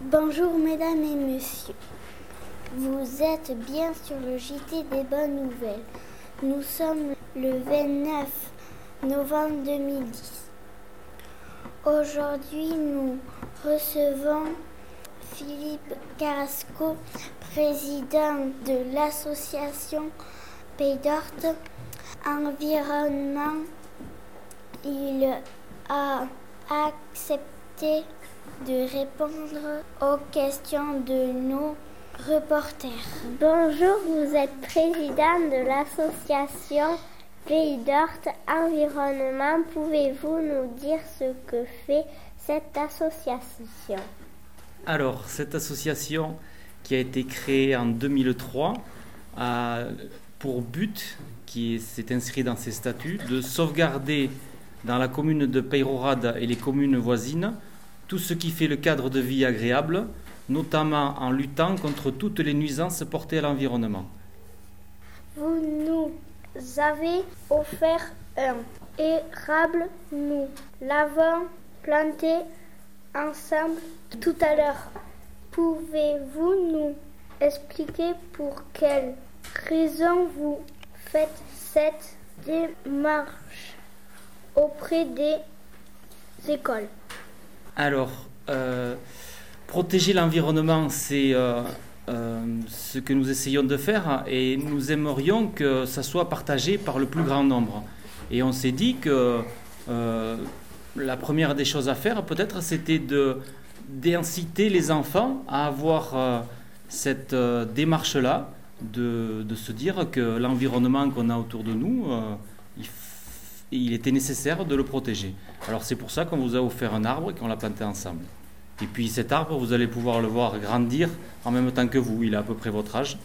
Bonjour, mesdames et messieurs. Vous êtes bien sur le JT des bonnes nouvelles. Nous sommes le 29 novembre 2010. Aujourd'hui, nous recevons Philippe Carrasco, président de l'association Pays d'Horte Environnement. Il a accepté de répondre aux questions de nos reporters. Bonjour, vous êtes président de l'association Pays d'Horte Environnement. Pouvez-vous nous dire ce que fait cette association? Alors, cette association qui a été créée en 2003 a pour but, qui s'est inscrit dans ses statuts, de sauvegarder dans la commune de Peyrorade et les communes voisines tout ce qui fait le cadre de vie agréable, notamment en luttant contre toutes les nuisances portées à l'environnement. Vous nous avez offert un érable, nous l'avons planté ensemble tout à l'heure. Pouvez-vous nous expliquer pour quelle raison vous faites cette démarche auprès des écoles? Alors, euh, protéger l'environnement, c'est euh, euh, ce que nous essayons de faire et nous aimerions que ça soit partagé par le plus grand nombre. Et on s'est dit que la première des choses à faire, peut-être, c'était de d'inciter les enfants à avoir cette démarche-là, de, de, se dire que l'environnement qu'on a autour de nous, il, il, était nécessaire de le protéger. Alors c'est pour ça qu'on vous a offert un arbre et qu'on l'a planté ensemble. Et puis cet arbre, vous allez pouvoir le voir grandir en même temps que vous. Il a à peu près votre âge.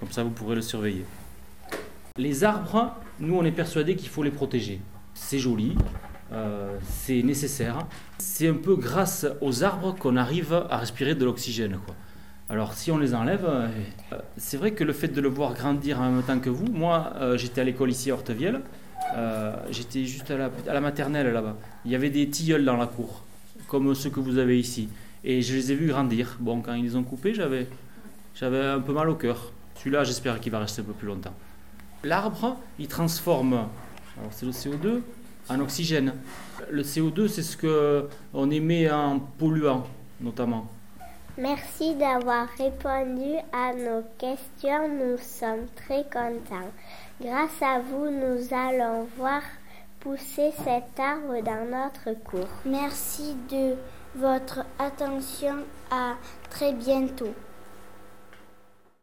Comme ça, vous pourrez le surveiller. Les arbres, nous, on est persuadés qu'il faut les protéger. C'est joli, euh, c'est nécessaire. C'est un peu grâce aux arbres qu'on arrive à respirer de l'oxygène. Alors si on les enlève, euh, c'est vrai que le fait de le voir grandir en même temps que vous, moi euh, j'étais à l'école ici à Hortevielle, euh, j'étais juste à la, maternelle là-bas. Il y avait des tilleuls dans la cour comme ceux que vous avez ici. Et je les ai vus grandir. Bon, quand ils les ont coupés, j'avais, un peu mal au cœur. Celui-là, j'espère qu'il va rester un peu plus longtemps. L'arbre, il transforme, c'est le CO2, en oxygène. Le CO2, c'est ce que on émet en polluant, notamment. Merci d'avoir répondu à nos questions. Nous sommes très contents. Grâce à vous, nous allons voir pousser cet arbre dans notre cours. Merci de votre attention. À très bientôt.